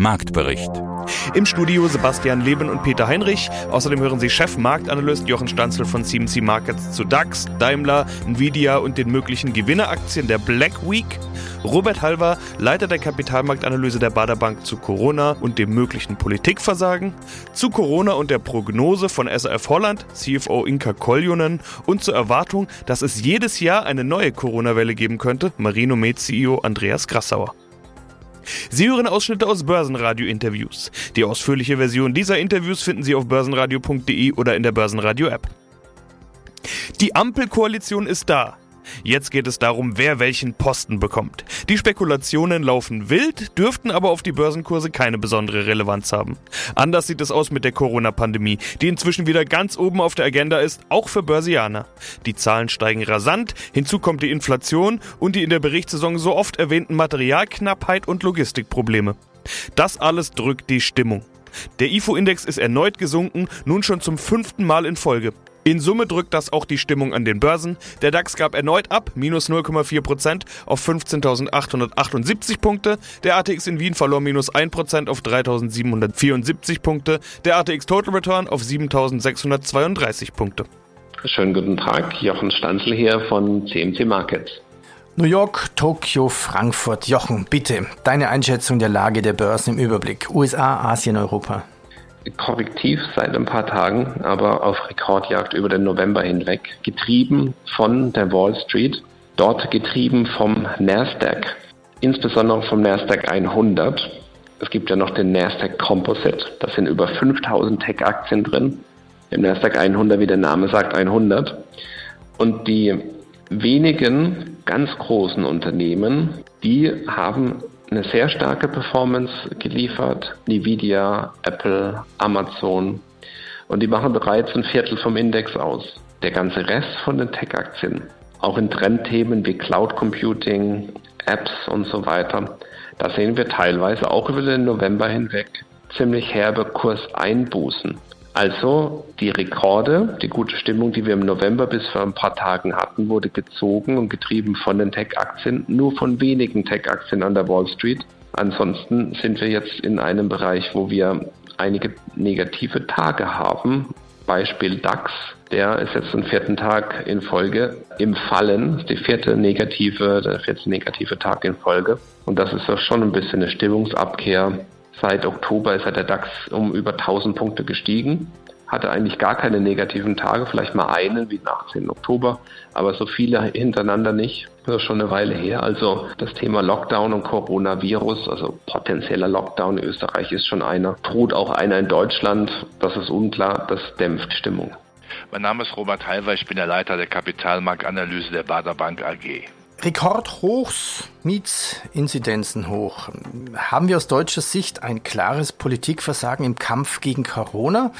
Marktbericht. Im Studio Sebastian Leben und Peter Heinrich. Außerdem hören Sie Chef-Marktanalyst Jochen Stanzel von CMC Markets zu DAX, Daimler, Nvidia und den möglichen Gewinneraktien der Black Week. Robert Halver, Leiter der Kapitalmarktanalyse der Bader Bank zu Corona und dem möglichen Politikversagen. Zu Corona und der Prognose von SAF Holland, CFO Inka Koljonen und zur Erwartung, dass es jedes Jahr eine neue Corona-Welle geben könnte, Marino Med CEO Andreas Grassauer. Sie hören Ausschnitte aus Börsenradio-Interviews. Die ausführliche Version dieser Interviews finden Sie auf börsenradio.de oder in der Börsenradio-App. Die Ampelkoalition ist da. Jetzt geht es darum, wer welchen Posten bekommt. Die Spekulationen laufen wild, dürften aber auf die Börsenkurse keine besondere Relevanz haben. Anders sieht es aus mit der Corona-Pandemie, die inzwischen wieder ganz oben auf der Agenda ist, auch für Börsianer. Die Zahlen steigen rasant, hinzu kommt die Inflation und die in der Berichtssaison so oft erwähnten Materialknappheit und Logistikprobleme. Das alles drückt die Stimmung. Der IFO-Index ist erneut gesunken, nun schon zum fünften Mal in Folge. In Summe drückt das auch die Stimmung an den Börsen. Der DAX gab erneut ab, minus 0,4% auf 15.878 Punkte. Der ATX in Wien verlor minus 1% auf 3.774 Punkte. Der ATX Total Return auf 7.632 Punkte. Schönen guten Tag, Jochen Stanzel hier von CMC Markets. New York, Tokio, Frankfurt. Jochen, bitte, deine Einschätzung der Lage der Börsen im Überblick. USA, Asien, Europa korrektiv seit ein paar Tagen, aber auf Rekordjagd über den November hinweg, getrieben von der Wall Street, dort getrieben vom Nasdaq, insbesondere vom Nasdaq 100. Es gibt ja noch den Nasdaq Composite, da sind über 5000 Tech-Aktien drin. Im Nasdaq 100, wie der Name sagt, 100. Und die wenigen ganz großen Unternehmen, die haben eine sehr starke Performance geliefert. Nvidia, Apple, Amazon. Und die machen bereits ein Viertel vom Index aus. Der ganze Rest von den Tech-Aktien, auch in Trendthemen wie Cloud Computing, Apps und so weiter, da sehen wir teilweise auch über den November hinweg ziemlich herbe Kurseinbußen. Also die Rekorde, die gute Stimmung, die wir im November bis vor ein paar Tagen hatten, wurde gezogen und getrieben von den Tech-Aktien, nur von wenigen Tech-Aktien an der Wall Street. Ansonsten sind wir jetzt in einem Bereich, wo wir einige negative Tage haben. Beispiel DAX, der ist jetzt den vierten Tag in Folge im Fallen, die vierte negative, der vierte negative Tag in Folge. Und das ist doch schon ein bisschen eine Stimmungsabkehr Seit Oktober ist der DAX um über 1000 Punkte gestiegen. Hatte eigentlich gar keine negativen Tage, vielleicht mal einen wie den 18. Oktober, aber so viele hintereinander nicht. Das ist schon eine Weile her. Also das Thema Lockdown und Coronavirus, also potenzieller Lockdown in Österreich ist schon einer. Droht auch einer in Deutschland, das ist unklar, das dämpft Stimmung. Mein Name ist Robert Halver, ich bin der Leiter der Kapitalmarktanalyse der Bader Bank AG. Rekordhochs, Mietsinzidenzen hoch. Haben wir aus deutscher Sicht ein klares Politikversagen im Kampf gegen Corona?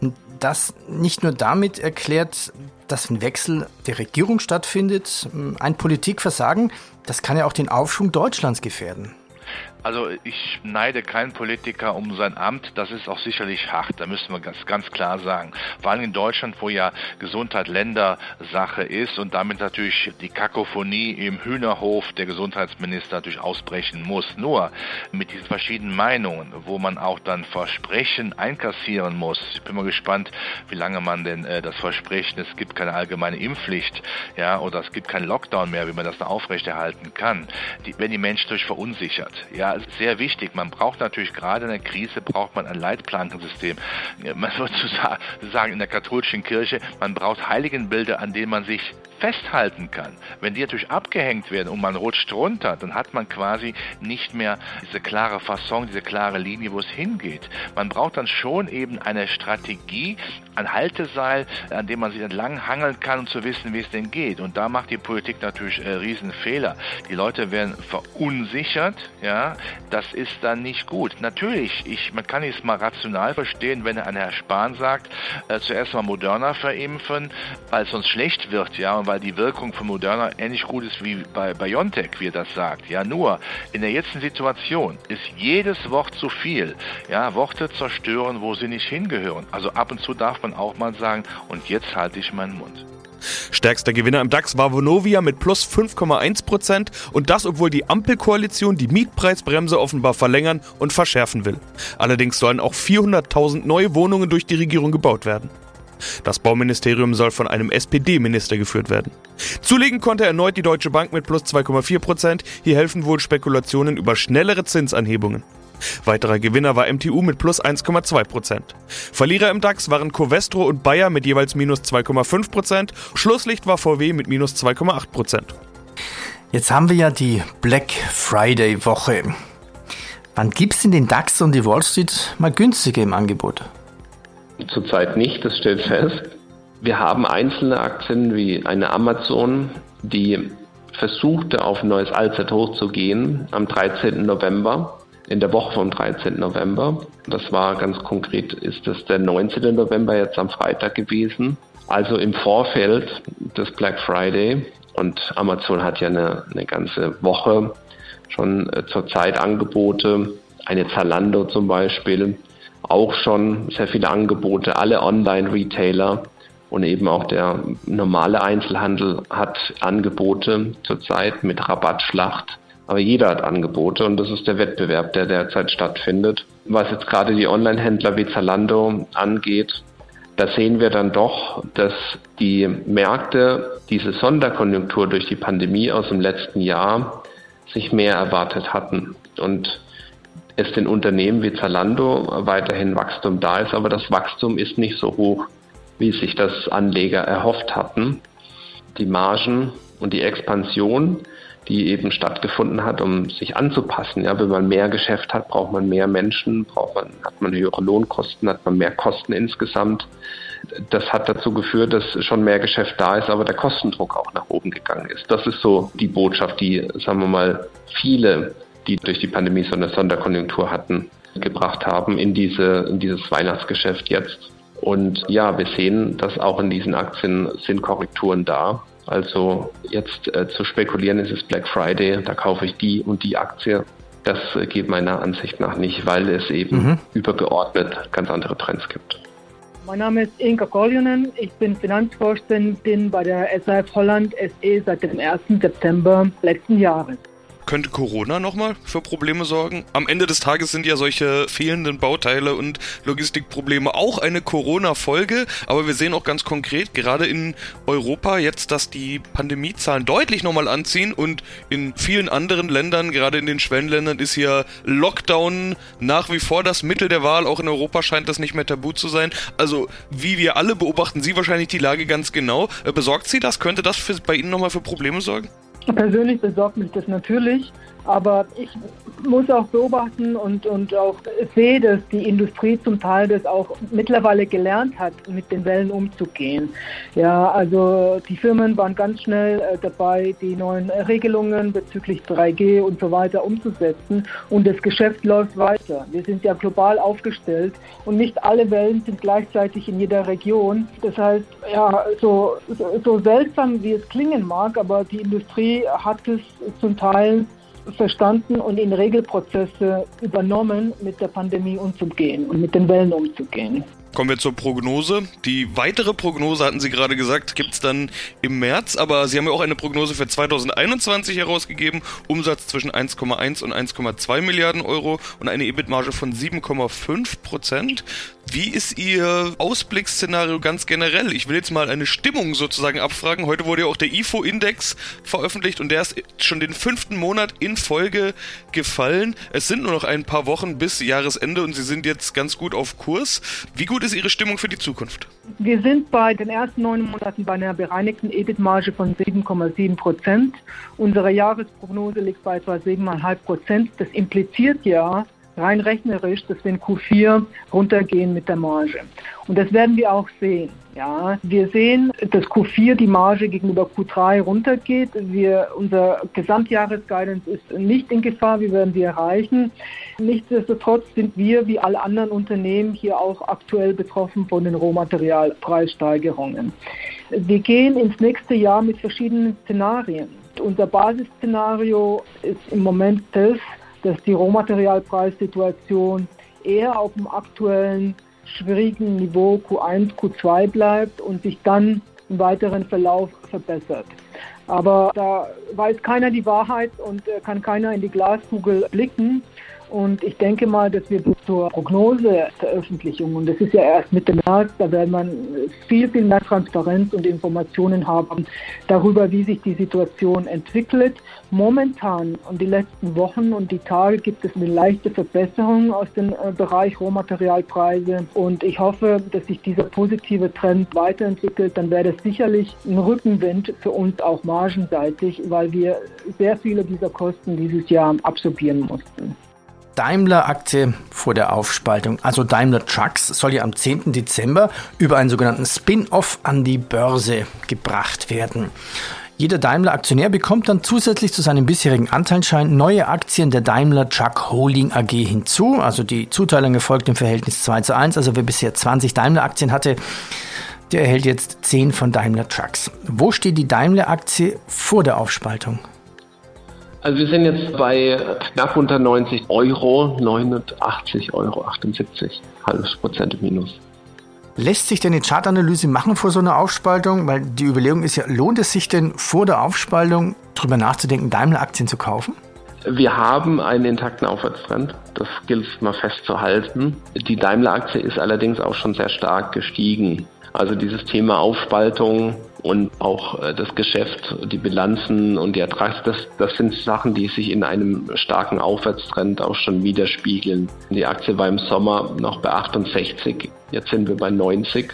Und das nicht nur damit erklärt, dass ein Wechsel der Regierung stattfindet, ein Politikversagen, das kann ja auch den Aufschwung Deutschlands gefährden. Also ich neide keinen Politiker um sein Amt, das ist auch sicherlich hart, da müssen wir ganz, ganz klar sagen. Vor allem in Deutschland, wo ja Gesundheit Ländersache ist und damit natürlich die Kakophonie im Hühnerhof der Gesundheitsminister natürlich ausbrechen muss. Nur mit diesen verschiedenen Meinungen, wo man auch dann Versprechen einkassieren muss. Ich bin mal gespannt, wie lange man denn äh, das Versprechen, es gibt keine allgemeine Impfpflicht, ja, oder es gibt keinen Lockdown mehr, wie man das da aufrechterhalten kann. Die, wenn die Menschen durch verunsichert, ja, sehr wichtig. Man braucht natürlich gerade in der Krise braucht man ein Leitplankensystem. Man würde sagen in der katholischen Kirche, man braucht Heiligenbilder, an denen man sich festhalten kann. Wenn die natürlich abgehängt werden und man rutscht runter, dann hat man quasi nicht mehr diese klare Fasson, diese klare Linie, wo es hingeht. Man braucht dann schon eben eine Strategie, ein Halteseil, an dem man sich entlang hangeln kann, um zu wissen, wie es denn geht. Und da macht die Politik natürlich äh, Riesenfehler. Die Leute werden verunsichert, ja, das ist dann nicht gut. Natürlich, ich, man kann es mal rational verstehen, wenn ein Herr Spahn sagt, äh, zuerst mal Moderna verimpfen, weil es sonst schlecht wird, ja, weil die Wirkung von Moderna ähnlich gut ist wie bei BioNTech, wie er das sagt. Ja, nur in der jetzigen Situation ist jedes Wort zu viel. Ja, Worte zerstören, wo sie nicht hingehören. Also ab und zu darf man auch mal sagen, und jetzt halte ich meinen Mund. Stärkster Gewinner im DAX war Vonovia mit plus 5,1 Prozent und das, obwohl die Ampelkoalition die Mietpreisbremse offenbar verlängern und verschärfen will. Allerdings sollen auch 400.000 neue Wohnungen durch die Regierung gebaut werden. Das Bauministerium soll von einem SPD-Minister geführt werden. Zulegen konnte erneut die Deutsche Bank mit plus 2,4 Prozent. Hier helfen wohl Spekulationen über schnellere Zinsanhebungen. Weiterer Gewinner war MTU mit plus 1,2 Prozent. Verlierer im DAX waren Covestro und Bayer mit jeweils minus 2,5 Prozent. Schlusslicht war VW mit minus 2,8 Prozent. Jetzt haben wir ja die Black Friday Woche. Wann gibt es denn den DAX und die Wall Street mal günstiger im Angebot? Zurzeit nicht, das stellt fest. Wir haben einzelne Aktien wie eine Amazon, die versuchte auf ein neues Allzeithoch zu gehen am 13. November, in der Woche vom 13. November. Das war ganz konkret, ist das der 19. November jetzt am Freitag gewesen. Also im Vorfeld des Black Friday. Und Amazon hat ja eine, eine ganze Woche schon äh, zurzeit Angebote. Eine Zalando zum Beispiel, auch schon sehr viele Angebote, alle Online-Retailer und eben auch der normale Einzelhandel hat Angebote zurzeit mit Rabattschlacht. Aber jeder hat Angebote und das ist der Wettbewerb, der derzeit stattfindet. Was jetzt gerade die Online-Händler wie Zalando angeht, da sehen wir dann doch, dass die Märkte diese Sonderkonjunktur durch die Pandemie aus dem letzten Jahr sich mehr erwartet hatten. Und es den Unternehmen wie Zalando weiterhin Wachstum da ist, aber das Wachstum ist nicht so hoch, wie sich das Anleger erhofft hatten. Die Margen und die Expansion, die eben stattgefunden hat, um sich anzupassen. Ja, wenn man mehr Geschäft hat, braucht man mehr Menschen, braucht man, hat man höhere Lohnkosten, hat man mehr Kosten insgesamt. Das hat dazu geführt, dass schon mehr Geschäft da ist, aber der Kostendruck auch nach oben gegangen ist. Das ist so die Botschaft, die, sagen wir mal, viele die durch die Pandemie so eine Sonderkonjunktur hatten, gebracht haben in, diese, in dieses Weihnachtsgeschäft jetzt. Und ja, wir sehen, dass auch in diesen Aktien sind Korrekturen da. Also jetzt äh, zu spekulieren, es ist Black Friday, da kaufe ich die und die Aktie. Das äh, geht meiner Ansicht nach nicht, weil es eben mhm. übergeordnet ganz andere Trends gibt. Mein Name ist Inka Koljonen. Ich bin Finanzvorständin bei der SAF Holland SE seit dem 1. September letzten Jahres könnte Corona nochmal für Probleme sorgen? Am Ende des Tages sind ja solche fehlenden Bauteile und Logistikprobleme auch eine Corona-Folge, aber wir sehen auch ganz konkret, gerade in Europa jetzt, dass die Pandemiezahlen deutlich nochmal anziehen und in vielen anderen Ländern, gerade in den Schwellenländern, ist hier Lockdown nach wie vor das Mittel der Wahl. Auch in Europa scheint das nicht mehr tabu zu sein. Also, wie wir alle beobachten Sie wahrscheinlich die Lage ganz genau. Äh, besorgt Sie das? Könnte das für, bei Ihnen nochmal für Probleme sorgen? Persönlich besorgt mich das natürlich, aber ich muss auch beobachten und, und auch sehe, dass die Industrie zum Teil das auch mittlerweile gelernt hat, mit den Wellen umzugehen. Ja, also die Firmen waren ganz schnell äh, dabei, die neuen Regelungen bezüglich 3G und so weiter umzusetzen und das Geschäft läuft weiter. Wir sind ja global aufgestellt und nicht alle Wellen sind gleichzeitig in jeder Region. Das heißt, ja, so, so, so seltsam wie es klingen mag, aber die Industrie hat es zum Teil verstanden und in Regelprozesse übernommen, mit der Pandemie umzugehen und mit den Wellen umzugehen. Kommen wir zur Prognose. Die weitere Prognose, hatten Sie gerade gesagt, gibt es dann im März, aber Sie haben ja auch eine Prognose für 2021 herausgegeben. Umsatz zwischen 1,1 und 1,2 Milliarden Euro und eine EBIT-Marge von 7,5 Prozent. Wie ist Ihr Ausblicksszenario ganz generell? Ich will jetzt mal eine Stimmung sozusagen abfragen. Heute wurde ja auch der IFO-Index veröffentlicht und der ist schon den fünften Monat in Folge gefallen. Es sind nur noch ein paar Wochen bis Jahresende und Sie sind jetzt ganz gut auf Kurs. Wie gut ist Ihre Stimmung für die Zukunft? Wir sind bei den ersten neun Monaten bei einer bereinigten EBIT-Marge von 7,7 Prozent. Unsere Jahresprognose liegt bei etwa 7,5 Prozent. Das impliziert ja, rein rechnerisch, dass wir in Q4 runtergehen mit der Marge. Und das werden wir auch sehen. Ja, wir sehen, dass Q4 die Marge gegenüber Q3 runtergeht. Wir, unser Gesamtjahresguidance ist nicht in Gefahr. Wir werden die erreichen. Nichtsdestotrotz sind wir, wie alle anderen Unternehmen, hier auch aktuell betroffen von den Rohmaterialpreissteigerungen. Wir gehen ins nächste Jahr mit verschiedenen Szenarien. Unser Basisszenario ist im Moment das, dass die Rohmaterialpreissituation eher auf dem aktuellen schwierigen Niveau Q1, Q2 bleibt und sich dann im weiteren Verlauf verbessert. Aber da weiß keiner die Wahrheit und kann keiner in die Glaskugel blicken. Und ich denke mal, dass wir zur Prognoseveröffentlichung, und das ist ja erst Mitte März, da wird man viel, viel mehr Transparenz und Informationen haben darüber, wie sich die Situation entwickelt. Momentan und die letzten Wochen und die Tage gibt es eine leichte Verbesserung aus dem äh, Bereich Rohmaterialpreise. Und ich hoffe, dass sich dieser positive Trend weiterentwickelt. Dann wäre das sicherlich ein Rückenwind für uns auch margenseitig, weil wir sehr viele dieser Kosten dieses Jahr absorbieren mussten. Daimler-Aktie vor der Aufspaltung, also Daimler Trucks, soll ja am 10. Dezember über einen sogenannten Spin-off an die Börse gebracht werden. Jeder Daimler-Aktionär bekommt dann zusätzlich zu seinem bisherigen Anteilsschein neue Aktien der Daimler Truck Holding AG hinzu. Also die Zuteilung erfolgt im Verhältnis 2 zu 1. Also wer bisher 20 Daimler-Aktien hatte, der erhält jetzt 10 von Daimler Trucks. Wo steht die Daimler-Aktie vor der Aufspaltung? Also wir sind jetzt bei knapp unter 90 Euro, 89 Euro, 78, halbes Prozent minus. Lässt sich denn eine Chartanalyse machen vor so einer Aufspaltung? Weil die Überlegung ist ja, lohnt es sich denn vor der Aufspaltung darüber nachzudenken, Daimler-Aktien zu kaufen? Wir haben einen intakten Aufwärtstrend. Das gilt mal festzuhalten. Die Daimler-Aktie ist allerdings auch schon sehr stark gestiegen. Also dieses Thema Aufspaltung und auch äh, das Geschäft, die Bilanzen und die Ertrags, das, das sind Sachen, die sich in einem starken Aufwärtstrend auch schon widerspiegeln. Die Aktie war im Sommer noch bei 68, jetzt sind wir bei 90.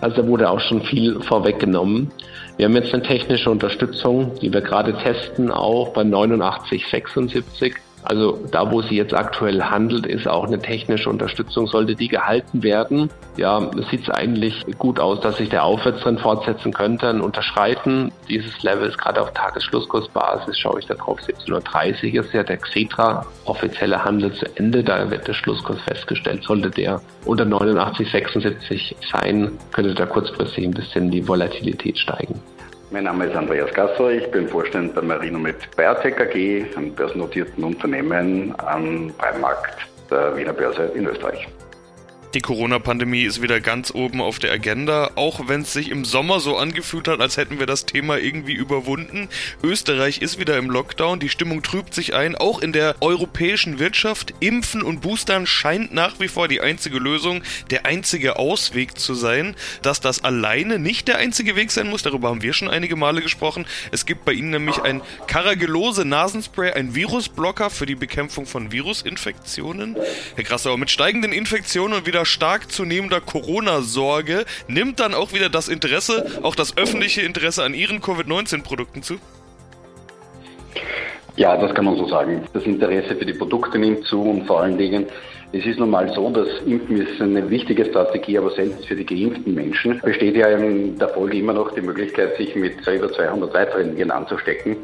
Also da wurde auch schon viel vorweggenommen. Wir haben jetzt eine technische Unterstützung, die wir gerade testen, auch bei 89,76. Also da, wo sie jetzt aktuell handelt, ist auch eine technische Unterstützung. Sollte die gehalten werden, ja, sieht es eigentlich gut aus, dass sich der Aufwärtstrend fortsetzen könnte. Ein Unterschreiten dieses Levels, gerade auf Tagesschlusskursbasis, schaue ich da drauf, 17.30 Uhr ist ja der Xetra offizielle Handel zu Ende. Da wird der Schlusskurs festgestellt. Sollte der unter 89,76 sein, könnte da kurzfristig ein bisschen die Volatilität steigen. Mein Name ist Andreas Gasser, ich bin Vorstand bei Marinomed Biotech AG, einem börsennotierten Unternehmen am Breitmarkt der Wiener Börse in Österreich. Die Corona-Pandemie ist wieder ganz oben auf der Agenda, auch wenn es sich im Sommer so angefühlt hat, als hätten wir das Thema irgendwie überwunden. Österreich ist wieder im Lockdown, die Stimmung trübt sich ein, auch in der europäischen Wirtschaft. Impfen und Boostern scheint nach wie vor die einzige Lösung, der einzige Ausweg zu sein. Dass das alleine nicht der einzige Weg sein muss, darüber haben wir schon einige Male gesprochen. Es gibt bei Ihnen nämlich ein Carragelose Nasenspray, ein Virusblocker für die Bekämpfung von Virusinfektionen. Herr Grassauer, mit steigenden Infektionen und wieder wieder stark zunehmender Corona-Sorge nimmt dann auch wieder das Interesse, auch das öffentliche Interesse an Ihren Covid-19-Produkten zu? Ja, das kann man so sagen. Das Interesse für die Produkte nimmt zu und vor allen Dingen, es ist nun mal so, dass Impfen ist eine wichtige Strategie, aber selbst für die geimpften Menschen besteht ja in der Folge immer noch die Möglichkeit, sich mit über 200 weiteren Viren anzustecken.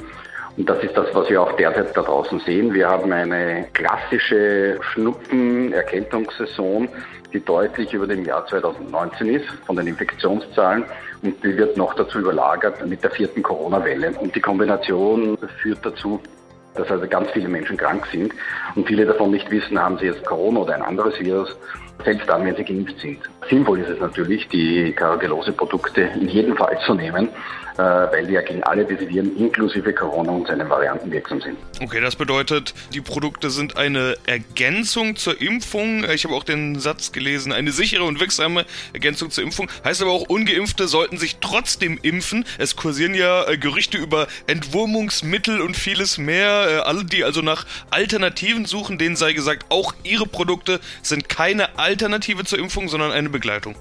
Und das ist das, was wir auch derzeit da draußen sehen. Wir haben eine klassische Schnupfen-Erkältungssaison, die deutlich über dem Jahr 2019 ist, von den Infektionszahlen. Und die wird noch dazu überlagert mit der vierten Corona-Welle. Und die Kombination führt dazu, dass also ganz viele Menschen krank sind und viele davon nicht wissen, haben sie jetzt Corona oder ein anderes Virus, selbst dann, wenn sie geimpft sind. Sinnvoll ist es natürlich, die Caragellose-Produkte in jedem Fall zu nehmen, weil die ja gegen alle diese Viren inklusive Corona und seinen Varianten wirksam sind. Okay, das bedeutet, die Produkte sind eine Ergänzung zur Impfung. Ich habe auch den Satz gelesen, eine sichere und wirksame Ergänzung zur Impfung. Heißt aber auch, ungeimpfte sollten sich trotzdem impfen. Es kursieren ja äh, Gerüchte über Entwurmungsmittel und vieles mehr. Äh, alle, die also nach Alternativen suchen, denen sei gesagt, auch ihre Produkte sind keine Alternative zur Impfung, sondern eine Begleitung.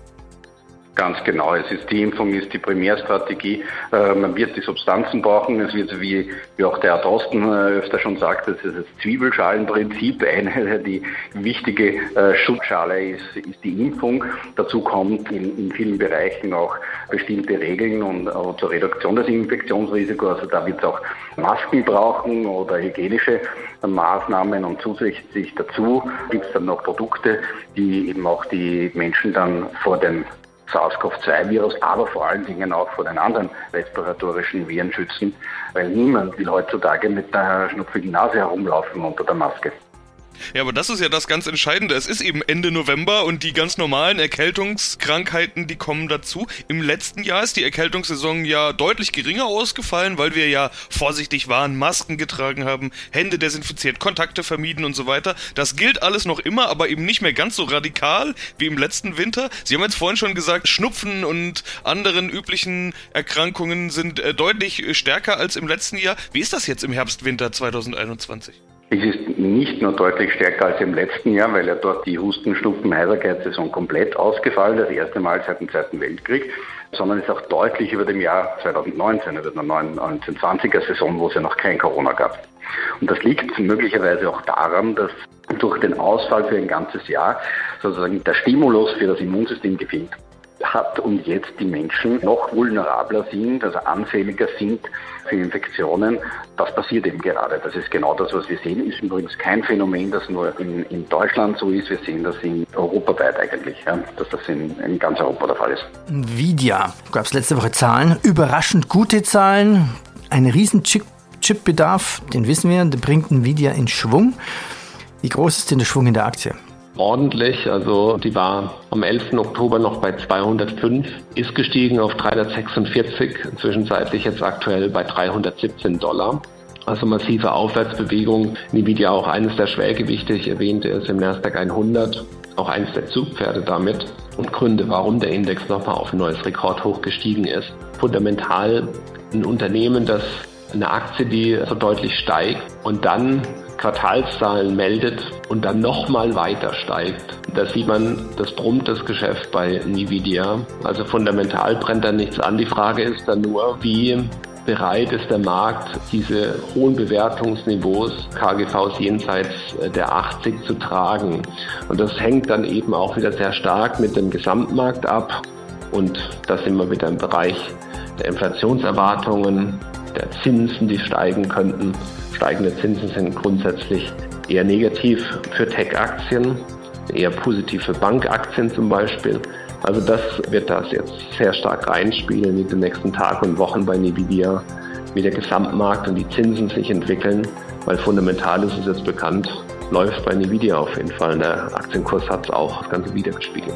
Ganz genau. Es ist die Impfung ist die Primärstrategie. Äh, man wird die Substanzen brauchen. Es wird, wie, wie auch der Herr Drosten äh, öfter schon sagt, das ist das Zwiebelschalenprinzip. Eine, die wichtige äh, Schutzschale ist, ist die Impfung. Dazu kommt in, in vielen Bereichen auch bestimmte Regeln und uh, zur Reduktion des Infektionsrisikos. Also da wird es auch Masken brauchen oder hygienische Maßnahmen und zusätzlich dazu gibt es dann noch Produkte, die eben auch die Menschen dann vor dem SARS-CoV-2-Virus, aber vor allen Dingen auch vor den anderen respiratorischen Viren schützen, weil niemand will heutzutage mit der schnupfigen Nase herumlaufen unter der Maske. Ja, aber das ist ja das ganz Entscheidende. Es ist eben Ende November und die ganz normalen Erkältungskrankheiten, die kommen dazu. Im letzten Jahr ist die Erkältungssaison ja deutlich geringer ausgefallen, weil wir ja vorsichtig waren, Masken getragen haben, Hände desinfiziert, Kontakte vermieden und so weiter. Das gilt alles noch immer, aber eben nicht mehr ganz so radikal wie im letzten Winter. Sie haben jetzt vorhin schon gesagt, Schnupfen und anderen üblichen Erkrankungen sind äh, deutlich stärker als im letzten Jahr. Wie ist das jetzt im Herbst, Winter 2021? Es ist nicht nur deutlich stärker als im letzten Jahr, weil ja dort die Husten, Schnupfen, Heiserkeit-Saison komplett ausgefallen, das erste Mal seit dem Zweiten Weltkrieg, sondern ist auch deutlich über dem Jahr 2019, über der 1920er Saison, wo es ja noch kein Corona gab. Und das liegt möglicherweise auch daran, dass durch den Ausfall für ein ganzes Jahr sozusagen der Stimulus für das Immunsystem gefehlt hat und jetzt die Menschen noch vulnerabler sind, also anfälliger sind für Infektionen. Das passiert eben gerade. Das ist genau das, was wir sehen. Ist übrigens kein Phänomen, das nur in, in Deutschland so ist. Wir sehen das in europaweit eigentlich, ja, dass das in, in ganz Europa der Fall ist. Nvidia gab es letzte Woche Zahlen, überraschend gute Zahlen, ein riesen Chip-Bedarf, den wissen wir, der bringt Nvidia in Schwung. Wie groß ist denn der Schwung in der Aktie? Ordentlich. Also die war am 11. Oktober noch bei 205, ist gestiegen auf 346, zwischenzeitlich jetzt aktuell bei 317 Dollar. Also massive Aufwärtsbewegung. Nvidia auch eines der Schwergewichte, ich erwähnte es im Nasdaq 100, auch eines der Zugpferde damit. Und Gründe, warum der Index nochmal auf ein neues Rekordhoch gestiegen ist. Fundamental ein Unternehmen, das eine Aktie, die so deutlich steigt und dann Quartalszahlen meldet und dann nochmal weiter steigt. Da sieht man, das brummt das Geschäft bei Nvidia. Also fundamental brennt da nichts an. Die Frage ist dann nur, wie bereit ist der Markt, diese hohen Bewertungsniveaus, KGVs jenseits der 80 zu tragen. Und das hängt dann eben auch wieder sehr stark mit dem Gesamtmarkt ab. Und da sind wir wieder im Bereich der Inflationserwartungen, der Zinsen, die steigen könnten. Steigende Zinsen sind grundsätzlich eher negativ für Tech-Aktien, eher positiv für Bankaktien zum Beispiel. Also das wird das jetzt sehr stark reinspielen in den nächsten Tagen und Wochen bei Nvidia, wie der Gesamtmarkt und die Zinsen sich entwickeln, weil fundamental ist es jetzt bekannt, läuft bei Nvidia auf jeden Fall. Der Aktienkurs hat es auch das Ganze wiedergespiegelt.